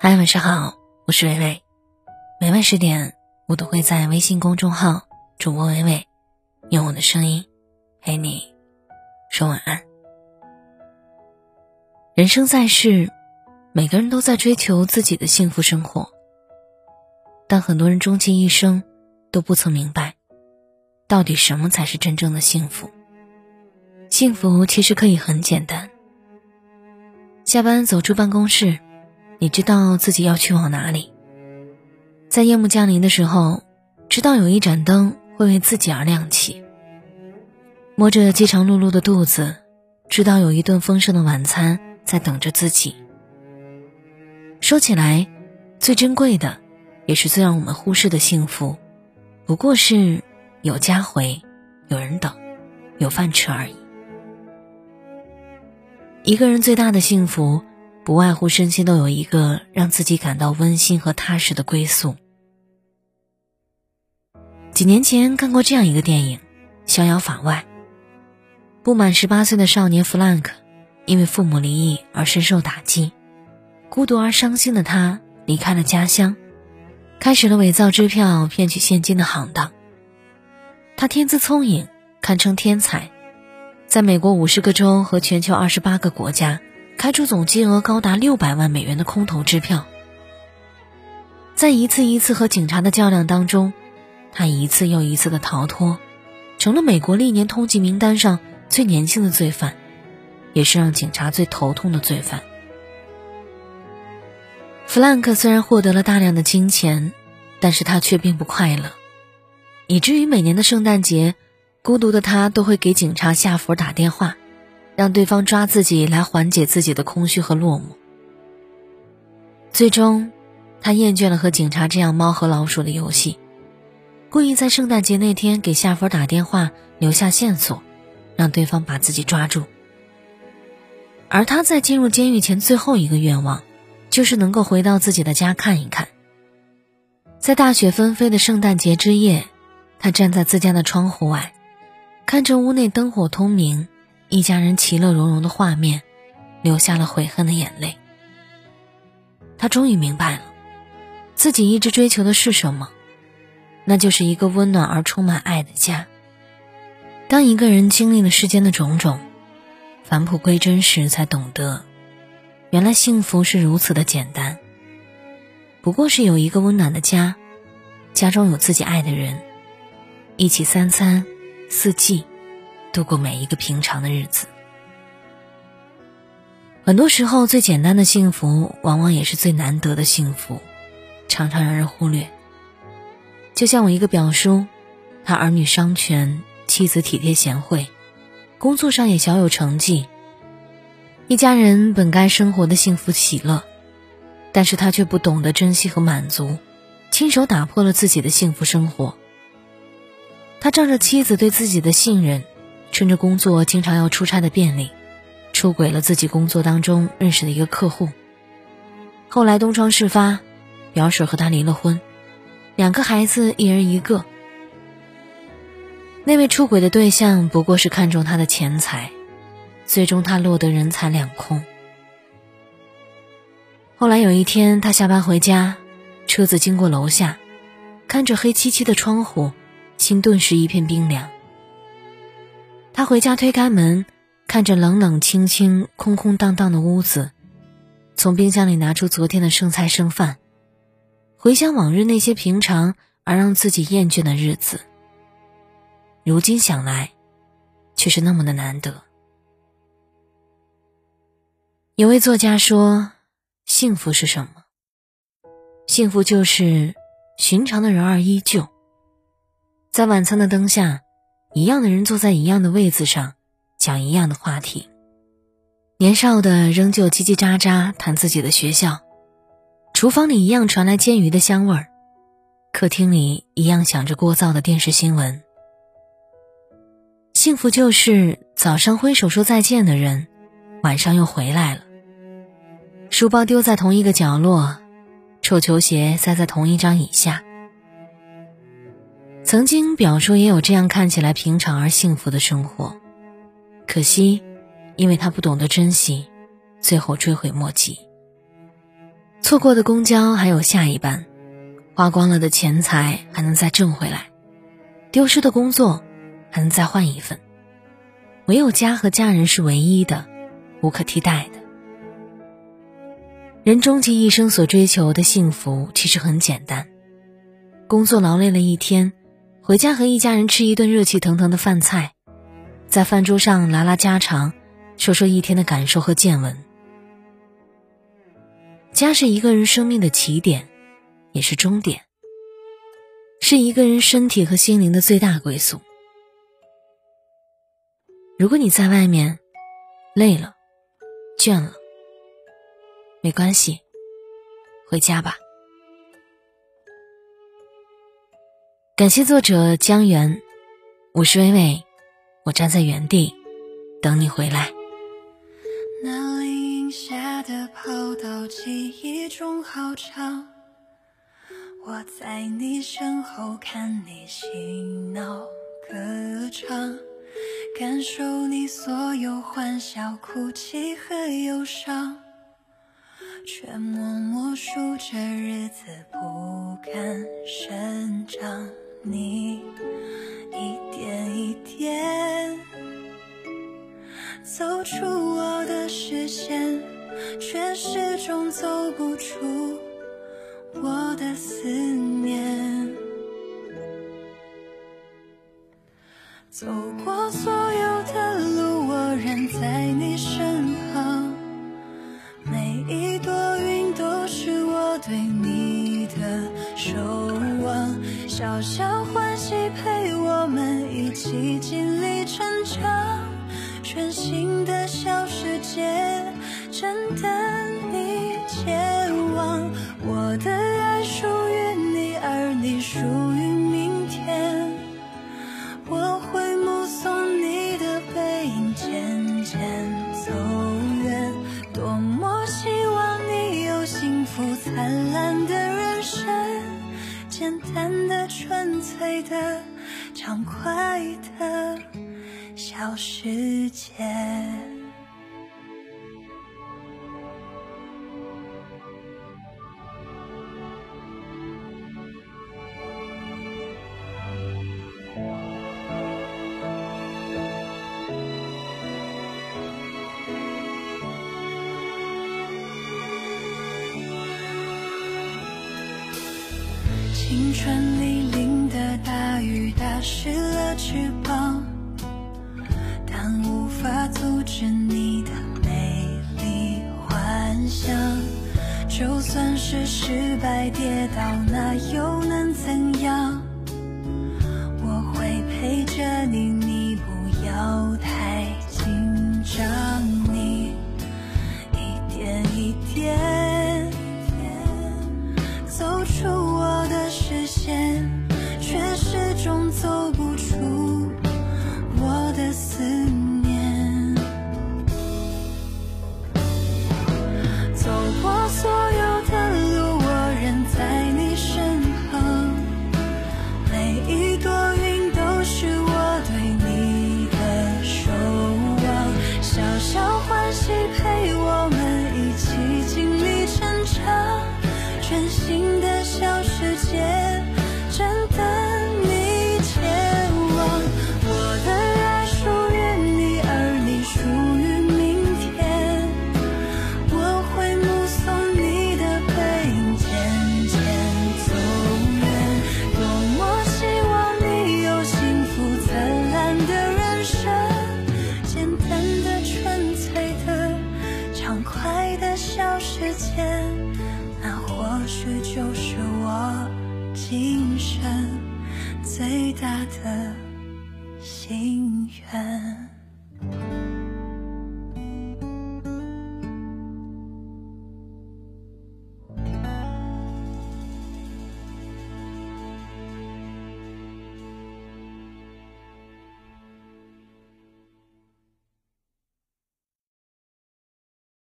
嗨，晚上好，我是微微。每晚十点，我都会在微信公众号“主播微微”用我的声音陪你说晚安。人生在世，每个人都在追求自己的幸福生活，但很多人终其一生都不曾明白，到底什么才是真正的幸福。幸福其实可以很简单，下班走出办公室。你知道自己要去往哪里？在夜幕降临的时候，知道有一盏灯会为自己而亮起。摸着饥肠辘辘的肚子，知道有一顿丰盛的晚餐在等着自己。说起来，最珍贵的，也是最让我们忽视的幸福，不过是有家回，有人等，有饭吃而已。一个人最大的幸福。不外乎身心都有一个让自己感到温馨和踏实的归宿。几年前看过这样一个电影《逍遥法外》。不满十八岁的少年弗兰克，因为父母离异而深受打击，孤独而伤心的他离开了家乡，开始了伪造支票骗取现金的行当。他天资聪颖，堪称天才，在美国五十个州和全球二十八个国家。开出总金额高达六百万美元的空头支票，在一次一次和警察的较量当中，他一次又一次的逃脱，成了美国历年通缉名单上最年轻的罪犯，也是让警察最头痛的罪犯。弗兰克虽然获得了大量的金钱，但是他却并不快乐，以至于每年的圣诞节，孤独的他都会给警察夏弗打电话。让对方抓自己来缓解自己的空虚和落寞。最终，他厌倦了和警察这样猫和老鼠的游戏，故意在圣诞节那天给夏佛打电话，留下线索，让对方把自己抓住。而他在进入监狱前最后一个愿望，就是能够回到自己的家看一看。在大雪纷飞的圣诞节之夜，他站在自家的窗户外，看着屋内灯火通明。一家人其乐融融的画面，流下了悔恨的眼泪。他终于明白了，自己一直追求的是什么，那就是一个温暖而充满爱的家。当一个人经历了世间的种种，返璞归真时，才懂得，原来幸福是如此的简单。不过是有一个温暖的家，家中有自己爱的人，一起三餐四季。度过每一个平常的日子，很多时候最简单的幸福，往往也是最难得的幸福，常常让人忽略。就像我一个表叔，他儿女双全，妻子体贴贤惠，工作上也小有成绩，一家人本该生活的幸福喜乐，但是他却不懂得珍惜和满足，亲手打破了自己的幸福生活。他仗着妻子对自己的信任。趁着工作经常要出差的便利，出轨了自己工作当中认识的一个客户。后来东窗事发，表婶和他离了婚，两个孩子一人一个。那位出轨的对象不过是看中他的钱财，最终他落得人财两空。后来有一天，他下班回家，车子经过楼下，看着黑漆漆的窗户，心顿时一片冰凉。他回家推开门，看着冷冷清清、空空荡荡的屋子，从冰箱里拿出昨天的剩菜剩饭，回想往日那些平常而让自己厌倦的日子。如今想来，却是那么的难得。有位作家说：“幸福是什么？幸福就是寻常的人儿依旧，在晚餐的灯下。”一样的人坐在一样的位子上，讲一样的话题。年少的仍旧叽叽喳喳谈自己的学校，厨房里一样传来煎鱼的香味儿，客厅里一样响着聒噪的电视新闻。幸福就是早上挥手说再见的人，晚上又回来了。书包丢在同一个角落，臭球鞋塞在同一张椅下。曾经表叔也有这样看起来平常而幸福的生活，可惜，因为他不懂得珍惜，最后追悔莫及。错过的公交还有下一班，花光了的钱财还能再挣回来，丢失的工作还能再换一份。唯有家和家人是唯一的，无可替代的。人终其一生所追求的幸福其实很简单：工作劳累了一天，回家和一家人吃一顿热气腾腾的饭菜，在饭桌上拉拉家常，说说一天的感受和见闻。家是一个人生命的起点，也是终点，是一个人身体和心灵的最大归宿。如果你在外面累了、倦了，没关系，回家吧。感谢作者江源，我是微微，我站在原地等你回来。那林下的跑道，记忆中好长。我在你身后看你嬉闹歌唱，感受你所有欢笑、哭泣和忧伤。却默默数着日子，不敢生长。你一点一点走出我的视线，却始终走不出我的思念。走等你前往。我的爱属于你，而你属于明天。我会目送你的背影渐渐走远。多么希望你有幸福。灿烂的人生，简单的、纯粹的、畅快的小世界。青春里淋的大雨打湿了翅膀，但无法阻止你的美丽幻想。就算是失败跌倒，那又能怎样？我会陪着你，